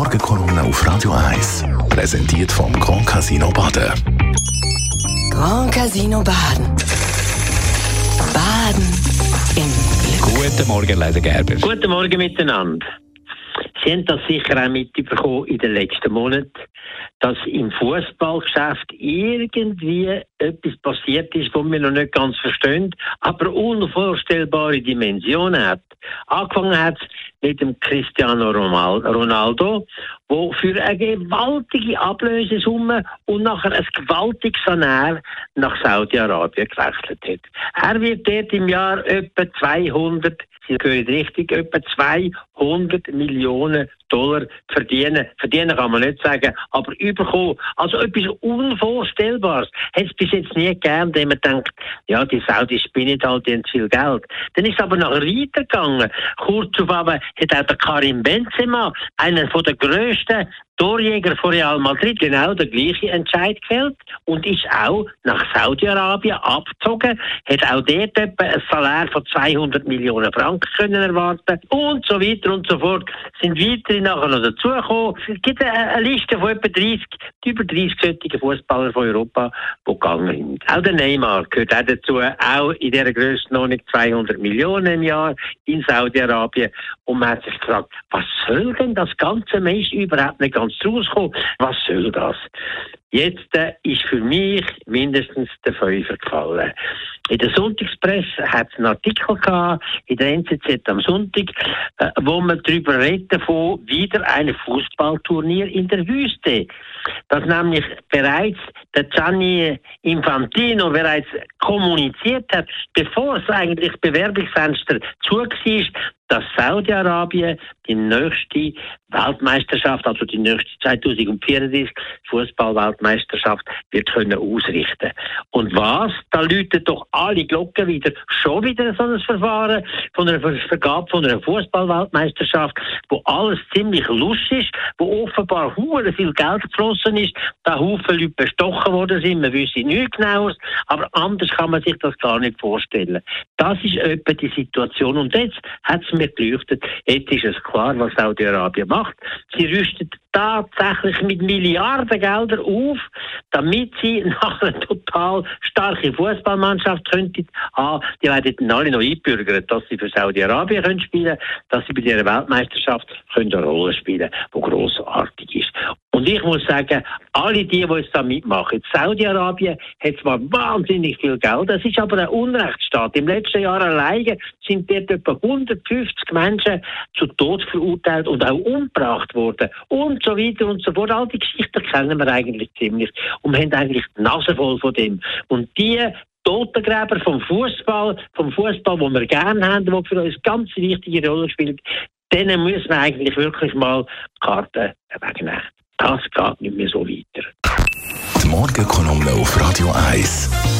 Morgenkolumne auf Radio 1. Präsentiert vom Grand Casino Baden. Grand Casino Baden. Baden im Glück. Guten Morgen, Leiter Gerber. Guten Morgen miteinander. Sie haben das sicher auch mitbekommen in den letzten Monaten, dass im Fußballgeschäft irgendwie etwas passiert ist, was wir noch nicht ganz verstehen, aber unvorstellbare Dimensionen hat. Angefangen hat mit dem Cristiano Ronaldo, wo für eine gewaltige Ablösesumme und nachher ein gewaltiges Sanär nach Saudi-Arabien gewechselt hat. Er wird dort im Jahr etwa 200 Sie hören richtig, etwa 200 Millionen Dollar verdienen. Verdienen kann man nicht sagen, aber überkommen. Also etwas Unvorstellbares. Hat es bis jetzt nie gegeben, denn man denkt, ja, die Saudis spinnen halt, die haben viel Geld. Dann ist es aber nachher weitergegangen. Kurz auf aber hat auch der Karim Benzema, einer der grössten Torjäger von Real Madrid genau der gleiche Entscheid gefällt und ist auch nach Saudi-Arabien abgezogen, hat auch dort etwa ein Salär von 200 Millionen Franken können erwarten und so weiter und so fort. Sind weitere nachher noch dazugekommen. Es gibt eine Liste von etwa 30, über 30 solche Fußballer von Europa, die gegangen sind. Auch der Neymar gehört auch dazu, auch in dieser Grössenordnung 200 Millionen im Jahr in Saudi-Arabien. Und man hat sich gefragt, was soll denn das ganze Mensch überhaupt nicht ganz ganz rauskommen. Was soll das? Jetzt äh, ist für mich mindestens der Fünfer gefallen. In der Sonntagspresse hat es einen Artikel gehabt, in der NZZ am Sonntag, äh, wo man darüber redet, davon wieder ein Fußballturnier in der Wüste. Das nämlich bereits der Gianni Infantino bereits kommuniziert hat, bevor es eigentlich Bewerbungsfenster zu war, dass Saudi-Arabien die nächste Weltmeisterschaft, also die nächste 2034 Fußball-Weltmeisterschaft, wird können ausrichten. Und was? Da läuten doch alle Glocken wieder, schon wieder so ein Verfahren von einer Vergabe von einer Fußball-Weltmeisterschaft, wo alles ziemlich lustig ist, wo offenbar hure viel Geld geflossen ist, da Haufen Leute bestochen worden sind, man wüsste nichts genaues, aber anders kann man sich das gar nicht vorstellen. Das ist etwa die Situation. Und jetzt hat es mir geleuchtet, jetzt ist es klar, was Saudi-Arabien macht. Sie rüstet tatsächlich mit Milliardengeldern auf, damit sie nach einer total starken Fußballmannschaft könnten. Ah, die werden dann alle noch einbürgern, dass sie für Saudi-Arabien können spielen, dass sie bei dieser Weltmeisterschaft können eine Rolle spielen, die grossartig ist. Und ich muss sagen, alle die, die jetzt da mitmachen, Saudi-Arabien hat zwar wahnsinnig viel Geld, das ist aber ein Unrechtsstaat. Im letzten Jahr alleine sind dort etwa 150 Menschen zu Tod verurteilt und auch umgebracht worden. Und so weiter und so fort. All die Geschichten kennen wir eigentlich ziemlich und wir haben eigentlich die Nase voll von dem. Und die Totengräber vom Fußball, vom Fußball, den wir gerne haben, der für uns ganz wichtige Rolle spielt, denen müssen wir eigentlich wirklich mal Karten wegnehmen das geht nicht mehr so weiter. Die Morgenkolumne auf Radio 1.